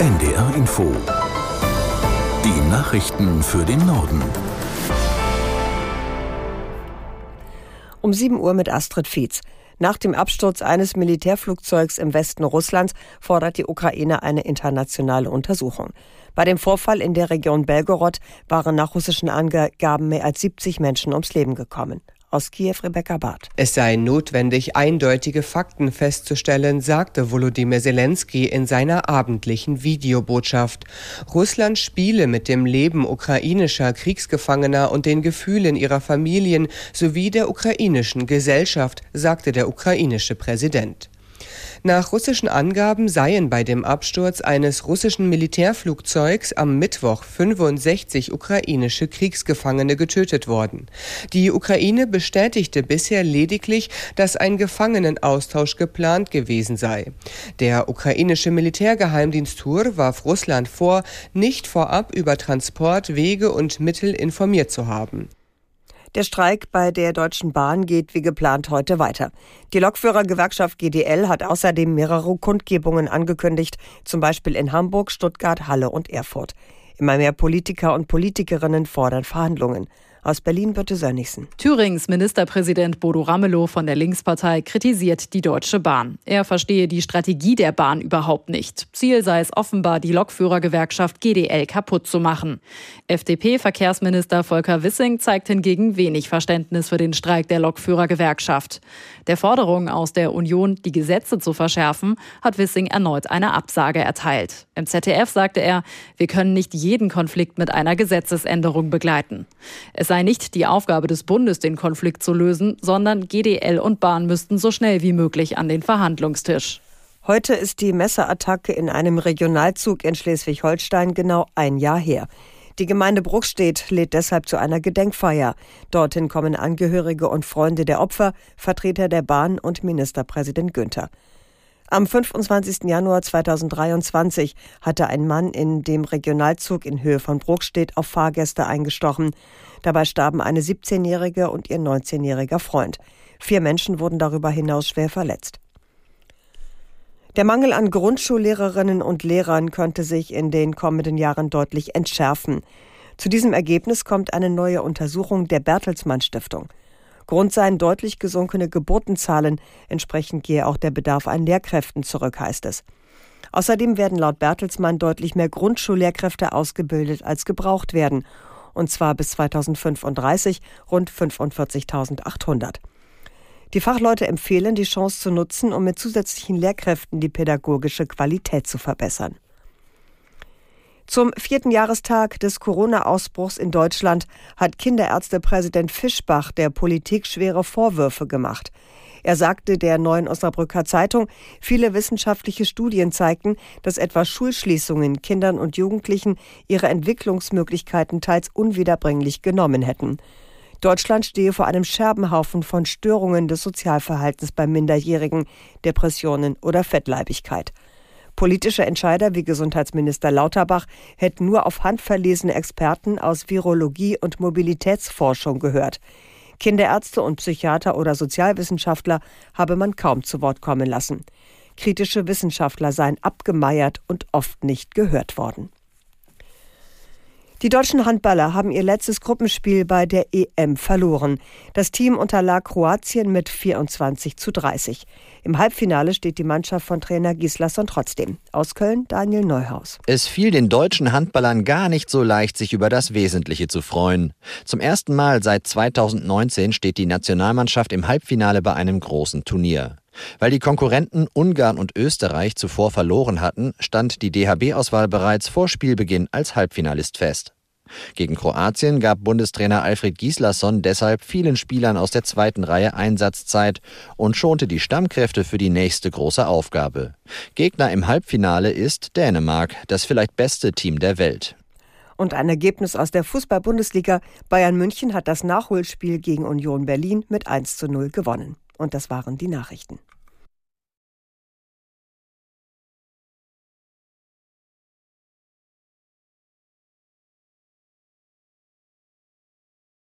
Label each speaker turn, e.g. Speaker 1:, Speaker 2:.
Speaker 1: NDR Info. Die Nachrichten für den Norden.
Speaker 2: Um 7 Uhr mit Astrid Fietz. Nach dem Absturz eines Militärflugzeugs im Westen Russlands fordert die Ukraine eine internationale Untersuchung. Bei dem Vorfall in der Region Belgorod waren nach russischen Angaben mehr als 70 Menschen ums Leben gekommen. Aus Kiew Rebecca Barth.
Speaker 3: Es sei notwendig, eindeutige Fakten festzustellen, sagte Volodymyr Zelensky in seiner abendlichen Videobotschaft. Russland spiele mit dem Leben ukrainischer Kriegsgefangener und den Gefühlen ihrer Familien sowie der ukrainischen Gesellschaft, sagte der ukrainische Präsident. Nach russischen Angaben seien bei dem Absturz eines russischen Militärflugzeugs am Mittwoch 65 ukrainische Kriegsgefangene getötet worden. Die Ukraine bestätigte bisher lediglich, dass ein Gefangenenaustausch geplant gewesen sei. Der ukrainische Militärgeheimdienst TUR warf Russland vor, nicht vorab über Transport, Wege und Mittel informiert zu haben.
Speaker 2: Der Streik bei der Deutschen Bahn geht wie geplant heute weiter. Die Lokführergewerkschaft GDL hat außerdem mehrere Kundgebungen angekündigt, zum Beispiel in Hamburg, Stuttgart, Halle und Erfurt. Immer mehr Politiker und Politikerinnen fordern Verhandlungen. Aus Berlin Birte Sönnigsen.
Speaker 4: Thürings Ministerpräsident Bodo Ramelow von der Linkspartei kritisiert die Deutsche Bahn. Er verstehe die Strategie der Bahn überhaupt nicht. Ziel sei es offenbar, die Lokführergewerkschaft GDL kaputt zu machen. FDP-Verkehrsminister Volker Wissing zeigt hingegen wenig Verständnis für den Streik der Lokführergewerkschaft. Der Forderung aus der Union, die Gesetze zu verschärfen, hat Wissing erneut eine Absage erteilt. Im ZDF sagte er, wir können nicht jeden Konflikt mit einer Gesetzesänderung begleiten. Es sei nicht die Aufgabe des Bundes, den Konflikt zu lösen, sondern GDL und Bahn müssten so schnell wie möglich an den Verhandlungstisch.
Speaker 2: Heute ist die Messerattacke in einem Regionalzug in Schleswig-Holstein genau ein Jahr her. Die Gemeinde Bruchstedt lädt deshalb zu einer Gedenkfeier. Dorthin kommen Angehörige und Freunde der Opfer, Vertreter der Bahn und Ministerpräsident Günther. Am 25. Januar 2023 hatte ein Mann in dem Regionalzug in Höhe von Bruckstedt auf Fahrgäste eingestochen. Dabei starben eine 17-jährige und ihr 19-jähriger Freund. Vier Menschen wurden darüber hinaus schwer verletzt. Der Mangel an Grundschullehrerinnen und Lehrern könnte sich in den kommenden Jahren deutlich entschärfen. Zu diesem Ergebnis kommt eine neue Untersuchung der Bertelsmann Stiftung. Grund seien deutlich gesunkene Geburtenzahlen. Entsprechend gehe auch der Bedarf an Lehrkräften zurück, heißt es. Außerdem werden laut Bertelsmann deutlich mehr Grundschullehrkräfte ausgebildet, als gebraucht werden. Und zwar bis 2035 rund 45.800. Die Fachleute empfehlen, die Chance zu nutzen, um mit zusätzlichen Lehrkräften die pädagogische Qualität zu verbessern. Zum vierten Jahrestag des Corona-Ausbruchs in Deutschland hat Kinderärztepräsident Fischbach der Politik schwere Vorwürfe gemacht. Er sagte der Neuen Osnabrücker Zeitung, viele wissenschaftliche Studien zeigten, dass etwa Schulschließungen Kindern und Jugendlichen ihre Entwicklungsmöglichkeiten teils unwiederbringlich genommen hätten. Deutschland stehe vor einem Scherbenhaufen von Störungen des Sozialverhaltens bei Minderjährigen, Depressionen oder Fettleibigkeit. Politische Entscheider wie Gesundheitsminister Lauterbach hätten nur auf handverlesene Experten aus Virologie und Mobilitätsforschung gehört. Kinderärzte und Psychiater oder Sozialwissenschaftler habe man kaum zu Wort kommen lassen. Kritische Wissenschaftler seien abgemeiert und oft nicht gehört worden. Die deutschen Handballer haben ihr letztes Gruppenspiel bei der EM verloren. Das Team unterlag Kroatien mit 24 zu 30. Im Halbfinale steht die Mannschaft von Trainer Gislason trotzdem. Aus Köln Daniel Neuhaus.
Speaker 5: Es fiel den deutschen Handballern gar nicht so leicht, sich über das Wesentliche zu freuen. Zum ersten Mal seit 2019 steht die Nationalmannschaft im Halbfinale bei einem großen Turnier. Weil die Konkurrenten Ungarn und Österreich zuvor verloren hatten, stand die DHB-Auswahl bereits vor Spielbeginn als Halbfinalist fest. Gegen Kroatien gab Bundestrainer Alfred Gislason deshalb vielen Spielern aus der zweiten Reihe Einsatzzeit und schonte die Stammkräfte für die nächste große Aufgabe. Gegner im Halbfinale ist Dänemark, das vielleicht beste Team der Welt.
Speaker 2: Und ein Ergebnis aus der Fußball-Bundesliga. Bayern München hat das Nachholspiel gegen Union Berlin mit 1 zu 0 gewonnen. Und das waren die Nachrichten.